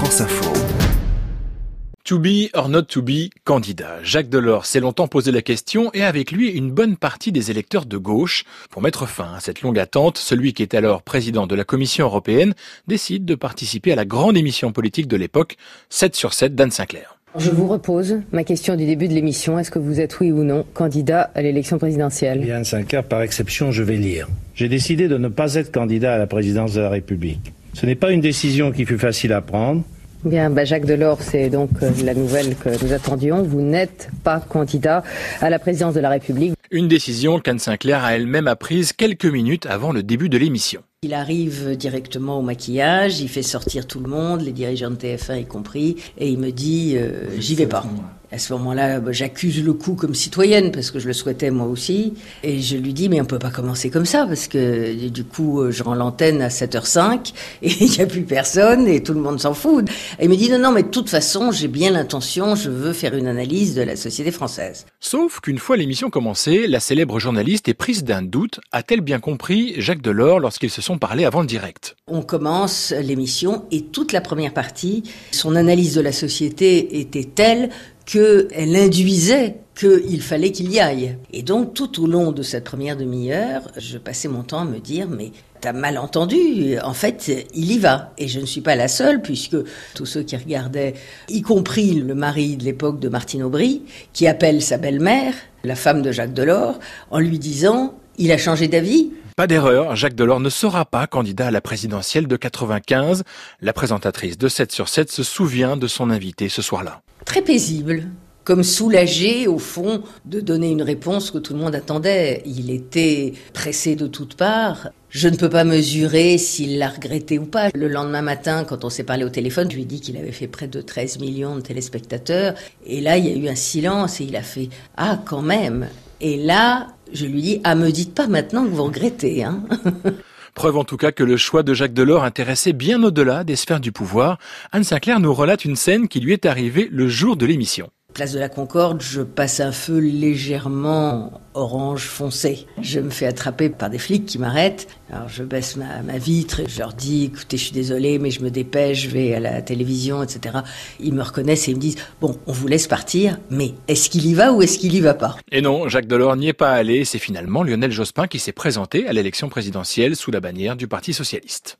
France Info. To be or not to be candidat. Jacques Delors s'est longtemps posé la question et avec lui une bonne partie des électeurs de gauche. Pour mettre fin à cette longue attente, celui qui est alors président de la Commission européenne décide de participer à la grande émission politique de l'époque, 7 sur 7 d'Anne Sinclair. Je vous repose ma question du début de l'émission. Est-ce que vous êtes oui ou non candidat à l'élection présidentielle? Yann Sinclair, par exception, je vais lire. J'ai décidé de ne pas être candidat à la présidence de la République. Ce n'est pas une décision qui fut facile à prendre. Bien, bah Jacques Delors, c'est donc euh, la nouvelle que nous attendions. Vous n'êtes pas candidat à la présidence de la République. Une décision qu'Anne Sinclair a elle-même apprise quelques minutes avant le début de l'émission. Il arrive directement au maquillage, il fait sortir tout le monde, les dirigeants de TF1 y compris, et il me dit euh, j'y vais pas. À ce moment-là, bah, j'accuse le coup comme citoyenne parce que je le souhaitais moi aussi. Et je lui dis, mais on peut pas commencer comme ça parce que du coup, euh, je rends l'antenne à 7h05 et il n'y a plus personne et tout le monde s'en fout. Et il me dit, non, non, mais de toute façon, j'ai bien l'intention, je veux faire une analyse de la société française. Sauf qu'une fois l'émission commencée, la célèbre journaliste est prise d'un doute. A-t-elle bien compris Jacques Delors lorsqu'ils se sont parlé avant le direct? On commence l'émission et toute la première partie, son analyse de la société était telle qu'elle induisait qu'il fallait qu'il y aille. Et donc, tout au long de cette première demi-heure, je passais mon temps à me dire, mais t'as mal entendu, en fait, il y va. Et je ne suis pas la seule, puisque tous ceux qui regardaient, y compris le mari de l'époque de Martine Aubry, qui appelle sa belle-mère, la femme de Jacques Delors, en lui disant, il a changé d'avis, pas d'erreur, Jacques Delors ne sera pas candidat à la présidentielle de 95. La présentatrice de 7 sur 7 se souvient de son invité ce soir-là. Très paisible, comme soulagé au fond de donner une réponse que tout le monde attendait. Il était pressé de toutes parts. Je ne peux pas mesurer s'il l'a regretté ou pas. Le lendemain matin, quand on s'est parlé au téléphone, je lui ai dit qu'il avait fait près de 13 millions de téléspectateurs. Et là, il y a eu un silence et il a fait Ah, quand même Et là, je lui dis Ah, me dites pas maintenant que vous regrettez. Hein Preuve en tout cas que le choix de Jacques Delors intéressait bien au-delà des sphères du pouvoir. Anne Sinclair nous relate une scène qui lui est arrivée le jour de l'émission. Place de la Concorde, je passe un feu légèrement orange foncé. Je me fais attraper par des flics qui m'arrêtent. Alors je baisse ma, vitre et je leur dis écoutez, je suis désolé, mais je me dépêche, je vais à la télévision, etc. Ils me reconnaissent et ils me disent bon, on vous laisse partir, mais est-ce qu'il y va ou est-ce qu'il y va pas? Et non, Jacques Delors n'y est pas allé. C'est finalement Lionel Jospin qui s'est présenté à l'élection présidentielle sous la bannière du Parti socialiste.